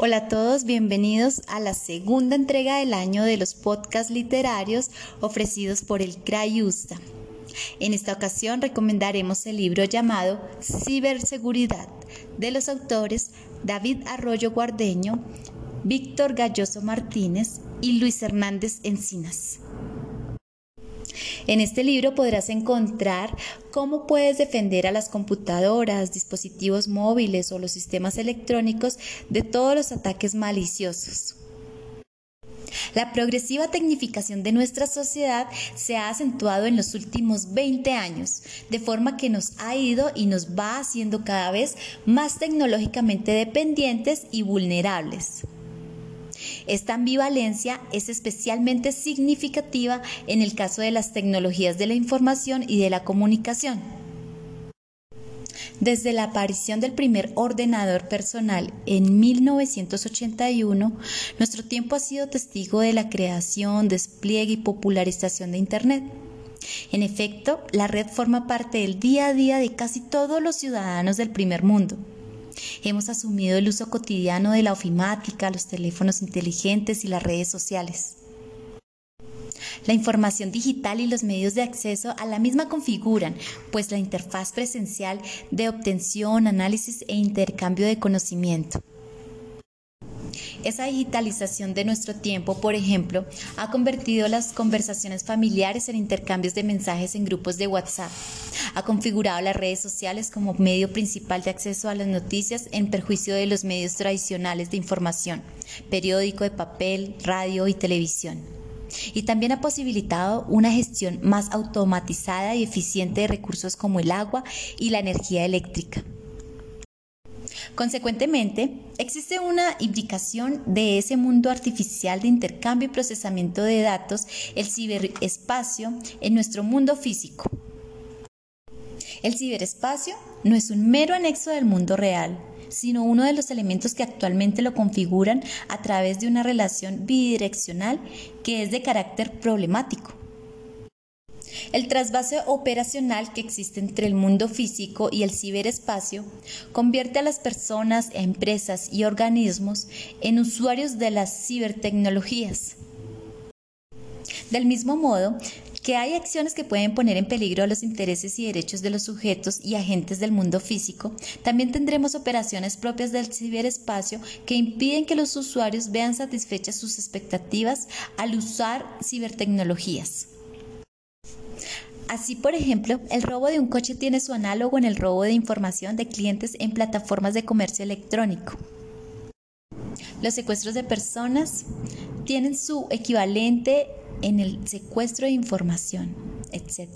Hola a todos, bienvenidos a la segunda entrega del año de los podcasts literarios ofrecidos por el CRAIUSTA. En esta ocasión recomendaremos el libro llamado Ciberseguridad de los autores David Arroyo Guardeño, Víctor Galloso Martínez y Luis Hernández Encinas. En este libro podrás encontrar cómo puedes defender a las computadoras, dispositivos móviles o los sistemas electrónicos de todos los ataques maliciosos. La progresiva tecnificación de nuestra sociedad se ha acentuado en los últimos 20 años, de forma que nos ha ido y nos va haciendo cada vez más tecnológicamente dependientes y vulnerables. Esta ambivalencia es especialmente significativa en el caso de las tecnologías de la información y de la comunicación. Desde la aparición del primer ordenador personal en 1981, nuestro tiempo ha sido testigo de la creación, despliegue y popularización de Internet. En efecto, la red forma parte del día a día de casi todos los ciudadanos del primer mundo. Hemos asumido el uso cotidiano de la ofimática, los teléfonos inteligentes y las redes sociales. La información digital y los medios de acceso a la misma configuran, pues la interfaz presencial de obtención, análisis e intercambio de conocimiento. Esa digitalización de nuestro tiempo, por ejemplo, ha convertido las conversaciones familiares en intercambios de mensajes en grupos de WhatsApp. Ha configurado las redes sociales como medio principal de acceso a las noticias en perjuicio de los medios tradicionales de información, periódico de papel, radio y televisión. Y también ha posibilitado una gestión más automatizada y eficiente de recursos como el agua y la energía eléctrica. Consecuentemente, existe una implicación de ese mundo artificial de intercambio y procesamiento de datos, el ciberespacio, en nuestro mundo físico. El ciberespacio no es un mero anexo del mundo real, sino uno de los elementos que actualmente lo configuran a través de una relación bidireccional que es de carácter problemático. El trasvase operacional que existe entre el mundo físico y el ciberespacio convierte a las personas, empresas y organismos en usuarios de las cibertecnologías. Del mismo modo que hay acciones que pueden poner en peligro los intereses y derechos de los sujetos y agentes del mundo físico, también tendremos operaciones propias del ciberespacio que impiden que los usuarios vean satisfechas sus expectativas al usar cibertecnologías. Así, por ejemplo, el robo de un coche tiene su análogo en el robo de información de clientes en plataformas de comercio electrónico. Los secuestros de personas tienen su equivalente en el secuestro de información, etc.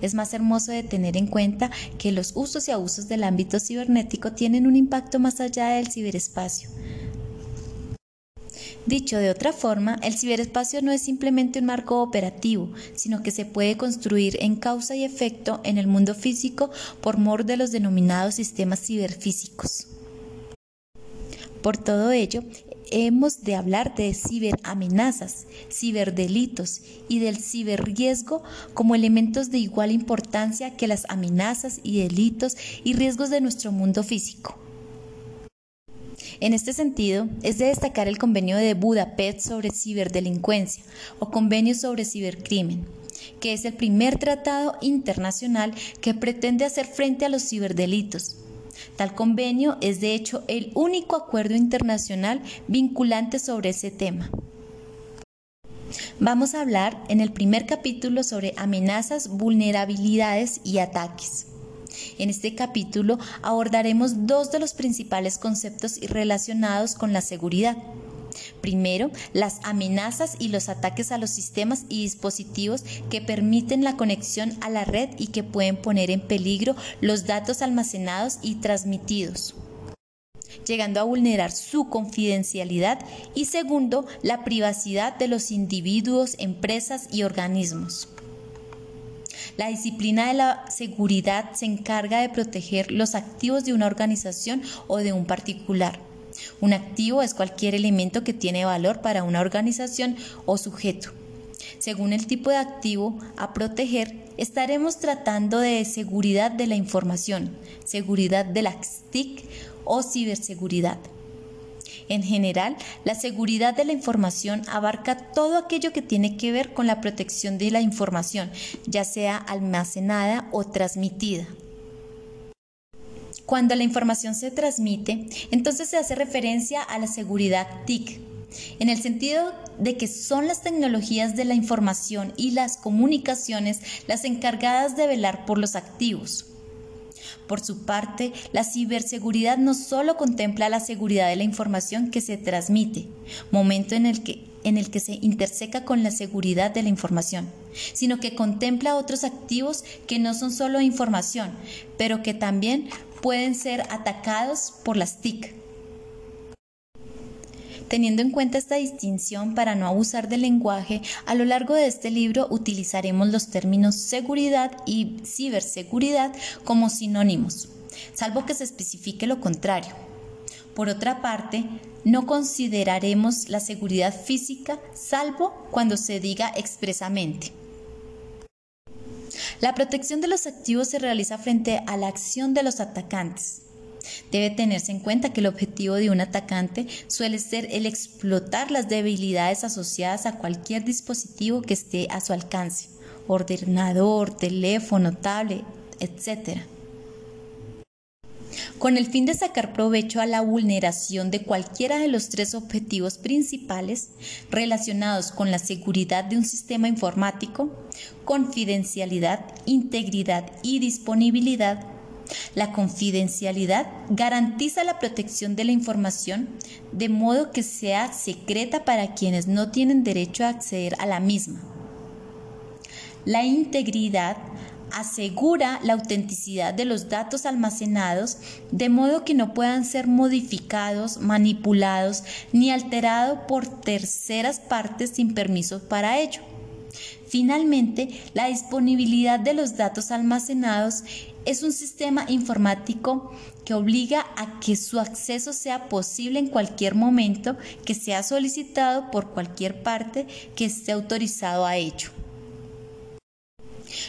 Es más hermoso de tener en cuenta que los usos y abusos del ámbito cibernético tienen un impacto más allá del ciberespacio, Dicho de otra forma, el ciberespacio no es simplemente un marco operativo, sino que se puede construir en causa y efecto en el mundo físico por mor de los denominados sistemas ciberfísicos. Por todo ello, hemos de hablar de ciberamenazas, ciberdelitos y del ciberriesgo como elementos de igual importancia que las amenazas y delitos y riesgos de nuestro mundo físico. En este sentido, es de destacar el convenio de Budapest sobre ciberdelincuencia o convenio sobre cibercrimen, que es el primer tratado internacional que pretende hacer frente a los ciberdelitos. Tal convenio es de hecho el único acuerdo internacional vinculante sobre ese tema. Vamos a hablar en el primer capítulo sobre amenazas, vulnerabilidades y ataques. En este capítulo abordaremos dos de los principales conceptos relacionados con la seguridad. Primero, las amenazas y los ataques a los sistemas y dispositivos que permiten la conexión a la red y que pueden poner en peligro los datos almacenados y transmitidos llegando a vulnerar su confidencialidad y segundo, la privacidad de los individuos, empresas y organismos. La disciplina de la seguridad se encarga de proteger los activos de una organización o de un particular. Un activo es cualquier elemento que tiene valor para una organización o sujeto. Según el tipo de activo a proteger, estaremos tratando de seguridad de la información, seguridad de la TIC o ciberseguridad. En general, la seguridad de la información abarca todo aquello que tiene que ver con la protección de la información, ya sea almacenada o transmitida. Cuando la información se transmite, entonces se hace referencia a la seguridad TIC, en el sentido de que son las tecnologías de la información y las comunicaciones las encargadas de velar por los activos. Por su parte, la ciberseguridad no solo contempla la seguridad de la información que se transmite, momento en el que, en el que se interseca con la seguridad de la información, sino que contempla otros activos que no son solo información, pero que también pueden ser atacados por las TIC. Teniendo en cuenta esta distinción para no abusar del lenguaje, a lo largo de este libro utilizaremos los términos seguridad y ciberseguridad como sinónimos, salvo que se especifique lo contrario. Por otra parte, no consideraremos la seguridad física salvo cuando se diga expresamente. La protección de los activos se realiza frente a la acción de los atacantes. Debe tenerse en cuenta que el objetivo de un atacante suele ser el explotar las debilidades asociadas a cualquier dispositivo que esté a su alcance, ordenador, teléfono, tablet, etc. Con el fin de sacar provecho a la vulneración de cualquiera de los tres objetivos principales relacionados con la seguridad de un sistema informático, confidencialidad, integridad y disponibilidad, la confidencialidad garantiza la protección de la información de modo que sea secreta para quienes no tienen derecho a acceder a la misma. La integridad asegura la autenticidad de los datos almacenados de modo que no puedan ser modificados, manipulados ni alterados por terceras partes sin permiso para ello. Finalmente, la disponibilidad de los datos almacenados es un sistema informático que obliga a que su acceso sea posible en cualquier momento que sea solicitado por cualquier parte que esté autorizado a ello.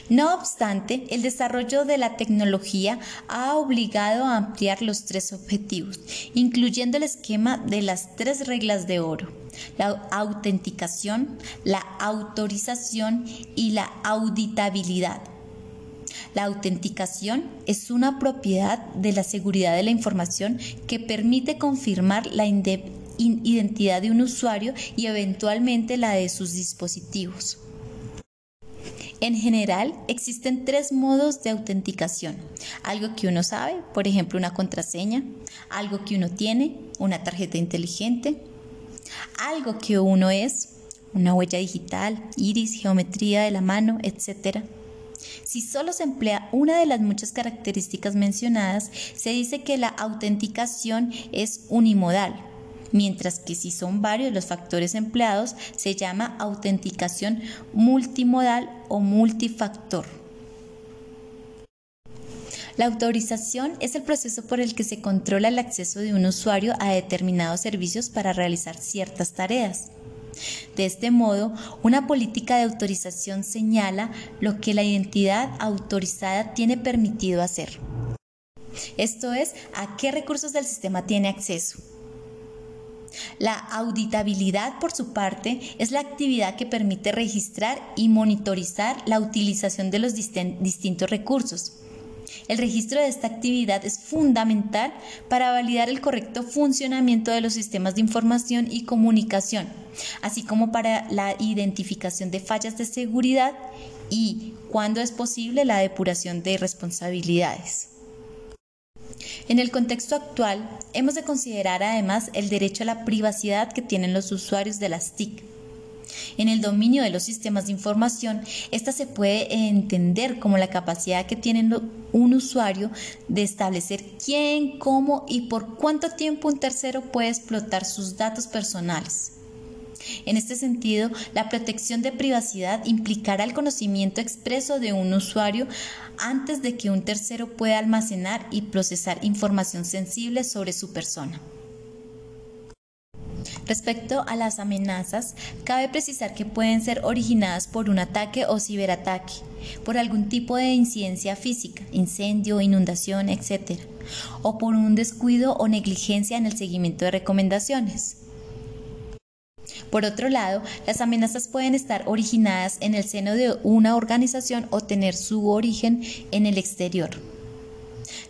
No obstante, el desarrollo de la tecnología ha obligado a ampliar los tres objetivos, incluyendo el esquema de las tres reglas de oro, la autenticación, la autorización y la auditabilidad la autenticación es una propiedad de la seguridad de la información que permite confirmar la identidad de un usuario y eventualmente la de sus dispositivos. En general, existen tres modos de autenticación. Algo que uno sabe, por ejemplo, una contraseña, algo que uno tiene, una tarjeta inteligente, algo que uno es, una huella digital, iris, geometría de la mano, etc. Si solo se emplea una de las muchas características mencionadas, se dice que la autenticación es unimodal, mientras que si son varios los factores empleados, se llama autenticación multimodal o multifactor. La autorización es el proceso por el que se controla el acceso de un usuario a determinados servicios para realizar ciertas tareas. De este modo, una política de autorización señala lo que la identidad autorizada tiene permitido hacer. Esto es, a qué recursos del sistema tiene acceso. La auditabilidad, por su parte, es la actividad que permite registrar y monitorizar la utilización de los distintos recursos. El registro de esta actividad es fundamental para validar el correcto funcionamiento de los sistemas de información y comunicación así como para la identificación de fallas de seguridad y, cuando es posible, la depuración de responsabilidades. En el contexto actual, hemos de considerar además el derecho a la privacidad que tienen los usuarios de las TIC. En el dominio de los sistemas de información, esta se puede entender como la capacidad que tiene un usuario de establecer quién, cómo y por cuánto tiempo un tercero puede explotar sus datos personales. En este sentido, la protección de privacidad implicará el conocimiento expreso de un usuario antes de que un tercero pueda almacenar y procesar información sensible sobre su persona. Respecto a las amenazas, cabe precisar que pueden ser originadas por un ataque o ciberataque, por algún tipo de incidencia física, incendio, inundación, etc., o por un descuido o negligencia en el seguimiento de recomendaciones. Por otro lado, las amenazas pueden estar originadas en el seno de una organización o tener su origen en el exterior.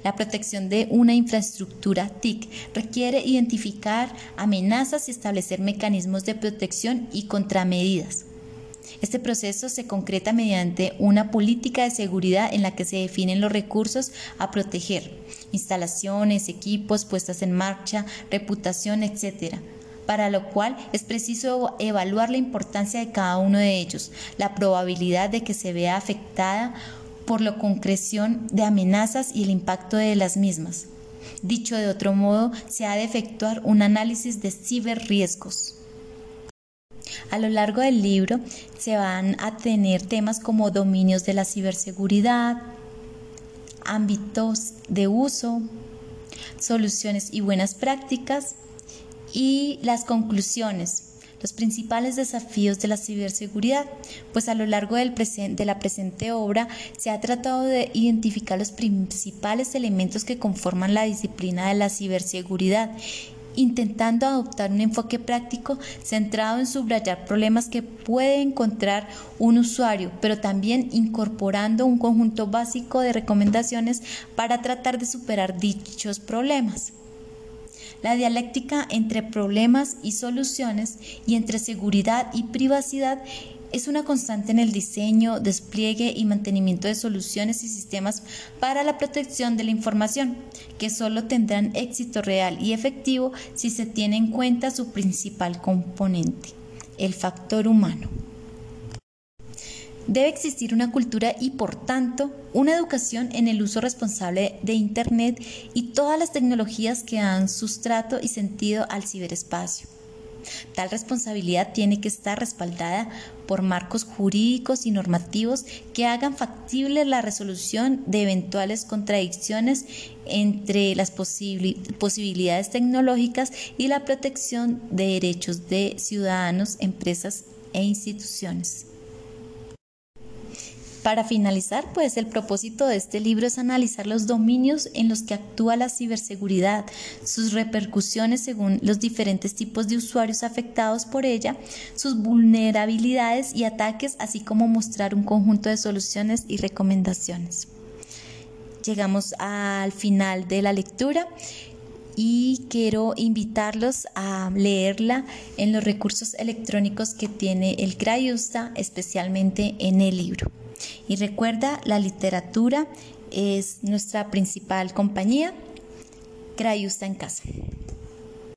La protección de una infraestructura TIC requiere identificar amenazas y establecer mecanismos de protección y contramedidas. Este proceso se concreta mediante una política de seguridad en la que se definen los recursos a proteger, instalaciones, equipos, puestas en marcha, reputación, etc., para lo cual es preciso evaluar la importancia de cada uno de ellos, la probabilidad de que se vea afectada por la concreción de amenazas y el impacto de las mismas. Dicho de otro modo, se ha de efectuar un análisis de ciberriesgos. A lo largo del libro se van a tener temas como dominios de la ciberseguridad, ámbitos de uso, soluciones y buenas prácticas y las conclusiones los principales desafíos de la ciberseguridad, pues a lo largo de la presente obra se ha tratado de identificar los principales elementos que conforman la disciplina de la ciberseguridad intentando adoptar un enfoque práctico centrado en subrayar problemas que puede encontrar un usuario, pero también incorporando un conjunto básico de recomendaciones para tratar de superar dichos problemas. La dialéctica entre problemas y soluciones y entre seguridad y privacidad es una constante en el diseño, despliegue y mantenimiento de soluciones y sistemas para la protección de la información, que solo tendrán éxito real y efectivo si se tiene en cuenta su principal componente, el factor humano. Debe existir una cultura y, por tanto, una educación en el uso responsable de Internet y todas las tecnologías que dan sustrato y sentido al ciberespacio. Tal responsabilidad tiene que estar respaldada por marcos jurídicos y normativos que hagan factible la resolución de eventuales contradicciones entre las posibilidades tecnológicas y la protección de derechos de ciudadanos, empresas e instituciones. Para finalizar, pues el propósito de este libro es analizar los dominios en los que actúa la ciberseguridad, sus repercusiones según los diferentes tipos de usuarios afectados por ella, sus vulnerabilidades y ataques, así como mostrar un conjunto de soluciones y recomendaciones. Llegamos al final de la lectura y quiero invitarlos a leerla en los recursos electrónicos que tiene el CRAIUSTA, especialmente en el libro. Y recuerda, la literatura es nuestra principal compañía. Crayusta en casa.